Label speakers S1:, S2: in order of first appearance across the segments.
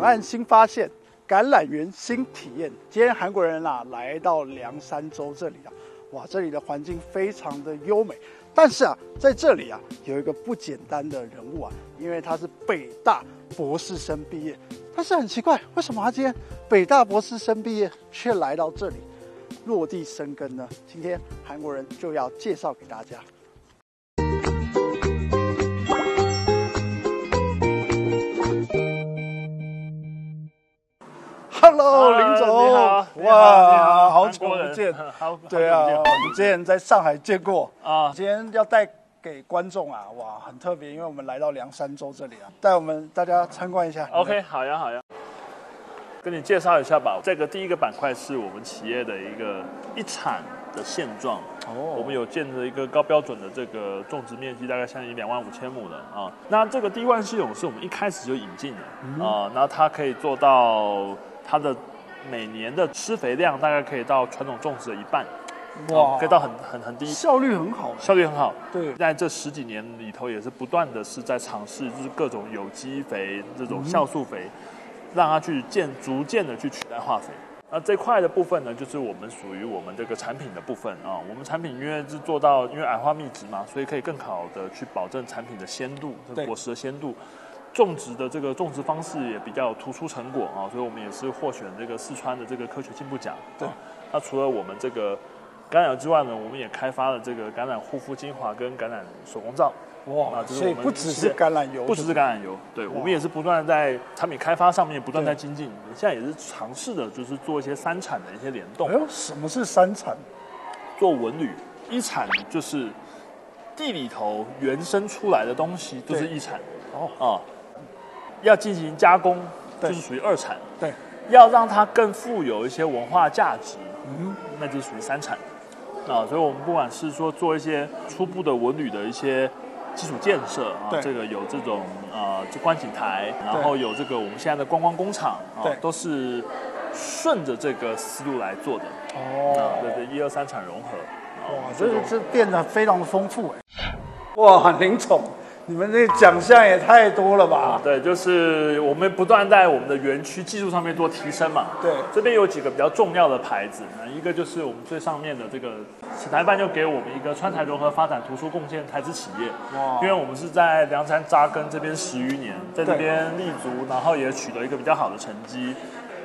S1: 两岸新发现，橄榄园新体验。今天韩国人啊来到凉山州这里啊，哇，这里的环境非常的优美。但是啊，在这里啊有一个不简单的人物啊，因为他是北大博士生毕业。但是很奇怪，为什么他今天北大博士生毕业却来到这里落地生根呢？今天韩国人就要介绍给大家。见，
S2: 好，
S1: 对啊，我们之前在上海见过
S2: 啊，
S1: 今天要带给观众啊，哇，很特别，因为我们来到凉山州这里啊，带我们大家参观一下。
S2: OK，好呀，好呀。跟你介绍一下吧。这个第一个板块是我们企业的一个一产的现状。
S1: 哦
S2: 我们有建了一个高标准的这个种植面积，大概相当于两万五千亩的啊。那这个滴灌系统是我们一开始就引进的啊，那它可以做到它的每年的施肥量大概可以到传统种植的一半，
S1: 哇
S2: 啊可以到很很很低，
S1: 效率很好，
S2: 效率很好。
S1: 对，
S2: 在这十几年里头，也是不断的是在尝试，就是各种有机肥、这种酵素肥，让它去渐逐渐的去取代化肥。那这块的部分呢，就是我们属于我们这个产品的部分啊。我们产品因为是做到因为矮化密植嘛，所以可以更好的去保证产品的鲜度，这果实的鲜度。种植的这个种植方式也比较突出成果啊，所以我们也是获选这个四川的这个科学进步奖。
S1: 对
S2: 啊那除了我们这个橄榄油之外呢，我们也开发了这个橄榄护肤精华跟橄榄手工皂。
S1: 哇，所以不只是橄榄油，
S2: 不只是橄榄油，对我们也是不断在产品开发上面不断在精进。现在也是尝试的，就是做一些三产的一些联动
S1: 哎，呦，什么是三产？
S2: 做文旅。一产就是地里头原生出来的东西，就是一产
S1: 哦，
S2: 啊。要进行加工，就是属于二产。
S1: 对，
S2: 要让它更富有一些文化价值，
S1: 嗯，
S2: 那就属于三产。啊。所以我们不管是说做一些初步的文旅的一些基础建设啊
S1: 对，
S2: 这个有这种呃这观景台，然后有这个我们现在的观光工厂啊，都是顺着这个思路来做的。啊，
S1: 哦，
S2: 对对，一二三产融合。啊
S1: 哇，这
S2: 种。
S1: 这变得非常的丰富哎。哇，林总，你们这奖项也太多了吧？
S2: 对，就是我们不断在我们的园区技术上面做提升嘛。
S1: 对
S2: 这边有几个比较重要的牌子，那一个就是我们最上面的这个，史台办就给我们一个川台融合发展突出贡献台资企业。
S1: 哇
S2: 因为我们是在凉山扎根这边十余年，在这
S1: 对
S2: 边立足，然后也取得一个比较好的成绩。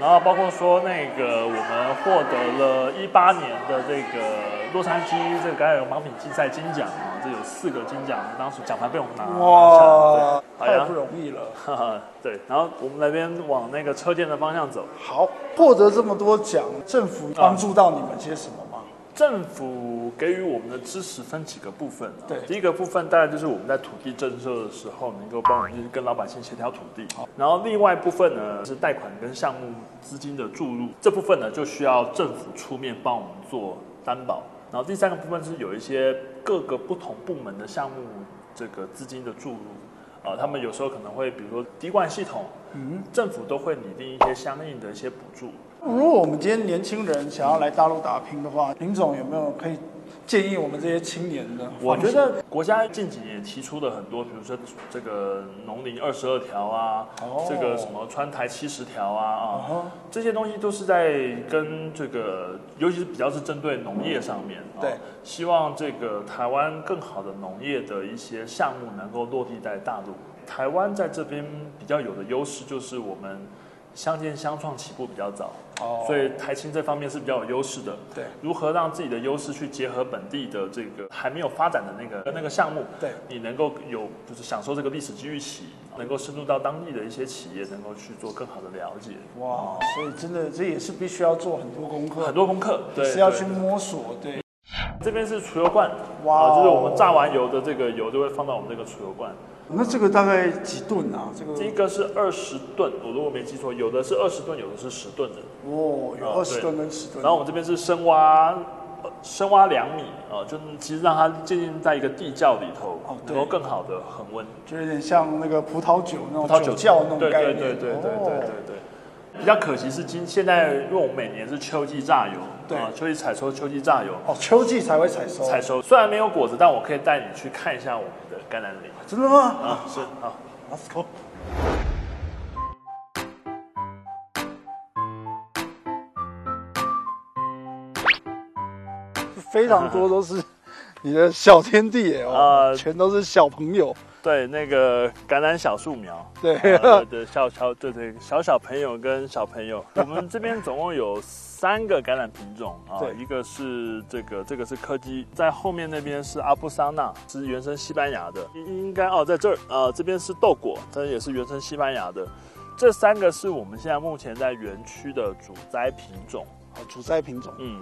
S2: 然后包括说那个我们获得了一八年的这个洛杉矶这个橄榄油盲品竞赛金奖啊，这有四个金奖，当时奖牌被我们拿拿下来。
S1: 哇，太不容易了。
S2: 哈哈，对，然后我们那边往那个车店的方向走。
S1: 好，获得这么多奖，政府帮助到你们些什么吗？
S2: 政府给予我们的支持分几个部分、啊。
S1: 对
S2: 第一个部分大概就是我们在土地征收的时候，能够帮我们就是跟老百姓协调土地。然后另外一部分呢是贷款跟项目资金的注入，这部分呢就需要政府出面帮我们做担保。然后第三个部分是有一些各个不同部门的项目这个资金的注入。啊，他们有时候可能会，比如说滴灌系统，
S1: 嗯，
S2: 政府都会拟定一些相应的一些补助。
S1: 如果我们今天年轻人想要来大陆打拼的话，林总有没有可以建议我们这些青年的？
S2: 我觉得国家近几年也提出了很多，比如说这个农林二十二条啊，
S1: 哦
S2: 这个什么川台七十条啊啊，
S1: 哦
S2: 这些东西都是在跟这个，尤其是比较是针对农业上面，啊
S1: 对，
S2: 希望这个台湾更好的农业的一些项目能够落地在大陆。台湾在这边比较有的优势就是我们相见相创起步比较早，
S1: 哦
S2: 所以台青这方面是比较有优势的。
S1: 对
S2: 如何让自己的优势去结合本地的这个还没有发展的那个那个项目，
S1: 对
S2: 你能够有就是享受这个历史机遇期，能够深入到当地的一些企业，能够去做更好的了解。
S1: 哇，所以真的这也是必须要做很多功课，
S2: 很多功课，对，
S1: 是要去摸索，对，
S2: 这边是储油罐，
S1: 哇
S2: 啊就是我们榨完油的这个油就会放到我们这个储油罐。
S1: 那这个大概几吨啊？这个
S2: 这个是二十吨，我如果没记错，有的是二十吨，有的是十吨的。
S1: 哦，有
S2: 啊
S1: 二十吨跟十吨，
S2: 然后我们这边是深挖，呃深挖两米啊，就其实让它渐渐在一个地窖里头，能够更好的恒温。
S1: 就有点像那个葡萄酒那
S2: 葡萄酒
S1: 种酒窖那种概念，
S2: 对对对对对对
S1: 对
S2: 对。比较可惜是今现在，因为我们每年是秋季榨油，
S1: 对
S2: 啊，秋季采收，秋季榨油，
S1: 哦，秋季才会采收，
S2: 采收。虽然没有果子，但我可以带你去看一下我们的橄榄绿
S1: 真的吗？
S2: 啊是。啊
S1: let's go 非常多都是你的小天地唉哦 全都是小朋友。
S2: 对，那个橄榄小树苗，
S1: 对。
S2: 呃对小小对对小小朋友跟小朋友，我们这边总共有三个橄榄品种啊
S1: 对，
S2: 一个是这个这个是柯基，在后面那边是阿布桑纳，是原生西班牙的，应应该哦在这儿呃这边是豆果，这也是原生西班牙的，这三个是我们现在目前在园区的主栽品种，
S1: 啊，主栽品种。
S2: 嗯。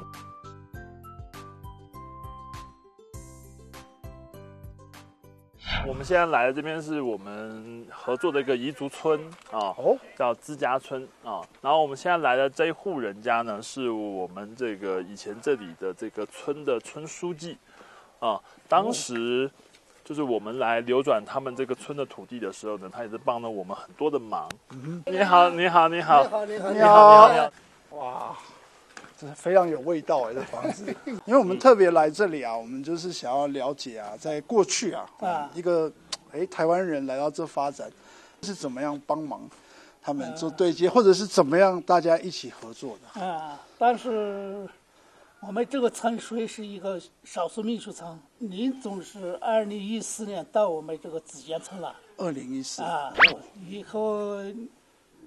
S2: 我们现在来的这边是我们合作的一个彝族村啊，
S1: 哦，
S2: 叫资家村啊。然后我们现在来的这一户人家呢，是我们这个以前这里的这个村的村书记啊。当时就是我们来流转他们这个村的土地的时候呢，他也是帮了我们很多的忙。你好，你好，你好，
S3: 你好，你好，
S2: 你好，你好，你好。
S1: 哇，这是非常有味道哎，这房子。因为我们特别来这里啊，我们就是想要了解啊，在过去啊，
S3: 啊
S1: 一个哎台湾人来到这发展是怎么样帮忙他们做对接，或者是怎么样大家一起合作的。
S3: 啊，但是我们这个村属于是一个少数民族村，林总是二零一四年到我们这个子监村了
S1: 二零一四
S3: 啊，以后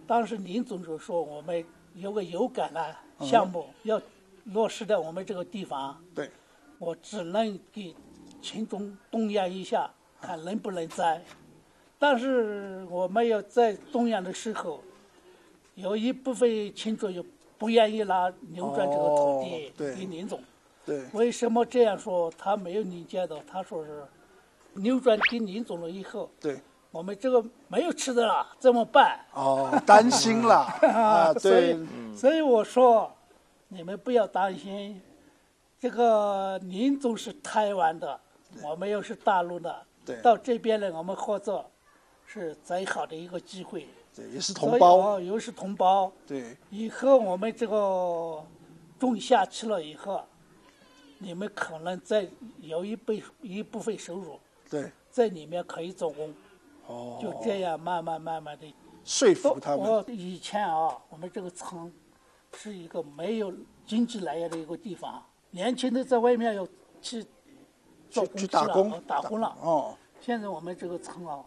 S3: 当时林总就说我们有个有感的项目要落实在我们这个地方，
S1: 对，
S3: 我只能给群众动员一下，看能不能栽。但是我们要在动员的时候，有一部分群众又不愿意拿扭转这个土地给林总。
S1: 对，
S3: 为什么这样说？他没有理解到，他说是扭转给林总了以后，
S1: 对，
S3: 我们这个没有吃的了，怎么办？
S1: 哦，担心了 啊，对
S3: 以，所以我说，你们不要担心，这个林总是台湾的，我们又是大陆的，
S1: 对。
S3: 到这边来我们合作，是最好的一个机会。
S1: 对，也是同胞，
S3: 哦又是同胞，
S1: 对，
S3: 以后我们这个种下去了以后，你们可能再有一倍一部分收入
S1: 对，
S3: 在里面可以做工，
S1: 哦，
S3: 就这样慢慢慢慢的。
S1: 说服他们，
S3: 我以前啊，我们这个村是一个没有经济来源的一个地方，年轻的在外面要去做
S1: 去打工
S3: 哦，打工了。
S1: 哦，
S3: 现在我们这个村啊，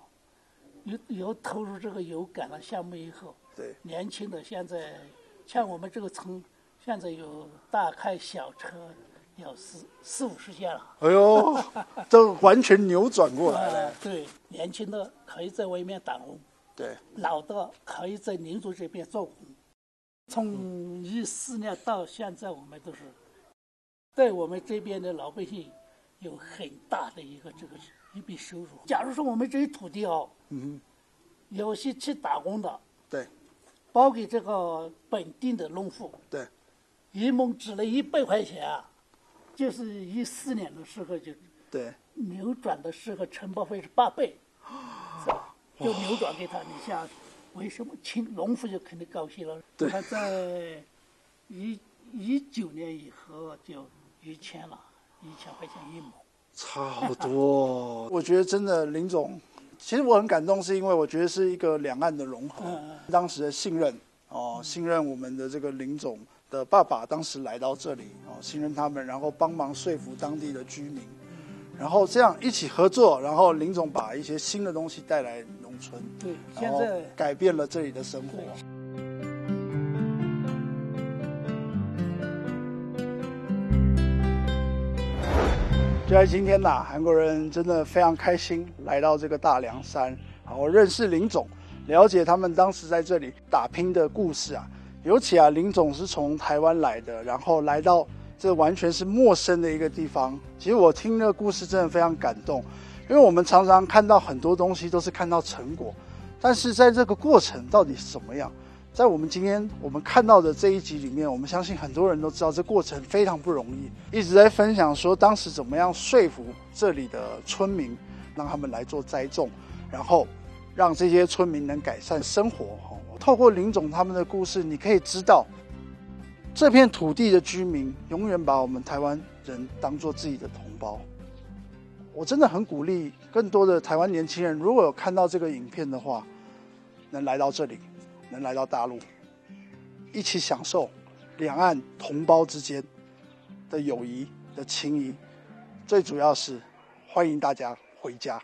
S3: 有有投入这个有感的项目以后，
S1: 对，
S3: 年轻的现在像我们这个村，现在有大开小车，有四四五十件了。
S1: 哎呦，都完全扭转过来了，
S3: 呃，对，年轻的可以在外面打工，
S1: 对，
S3: 老的可以在民族这边做工。从一四年到现在，我们都是对我们这边的老百姓有很大的一个这个一笔收入。假如说我们这些土地哦，
S1: 嗯
S3: 有些去打工的，
S1: 对，
S3: 包给这个本地的农户，
S1: 对，
S3: 一亩只了一百块钱啊，就是一四年的时候就
S1: 对，
S3: 扭转的时候承包费是八倍？就扭转给他。你想，为什么亲农夫就肯定高兴了？他在一一九年以后就一千了，一千块钱一亩。
S1: 差好多。我觉得真的林总，其实我很感动，是因为我觉得是一个两岸的融合，
S3: 嗯
S1: 当时的信任哦，信任我们的这个林总的爸爸，当时来到这里哦，信任他们，然后帮忙说服当地的居民，然后这样一起合作，然后林总把一些新的东西带来农村，
S3: 对，
S1: 然后
S3: 现在
S1: 改变了这里的生活。就在今天呐，韩国人真的非常开心来到这个大凉山，好，我认识林总，了解他们当时在这里打拼的故事啊。尤其啊，林总是从台湾来的，然后来到这完全是陌生的一个地方。其实我听这个故事真的非常感动，因为我们常常看到很多东西都是看到成果，但是在这个过程到底是怎么样？在我们今天我们看到的这一集里面，我们相信很多人都知道这过程非常不容易，一直在分享说当时怎么样说服这里的村民，让他们来做栽种，然后让这些村民能改善生活。哦，透过林总他们的故事，你可以知道这片土地的居民永远把我们台湾人当做自己的同胞。我真的很鼓励更多的台湾年轻人，如果有看到这个影片的话，能来到这里，能来到大陆，一起享受两岸同胞之间的友谊
S4: 的情谊。最主要是欢迎大家回家。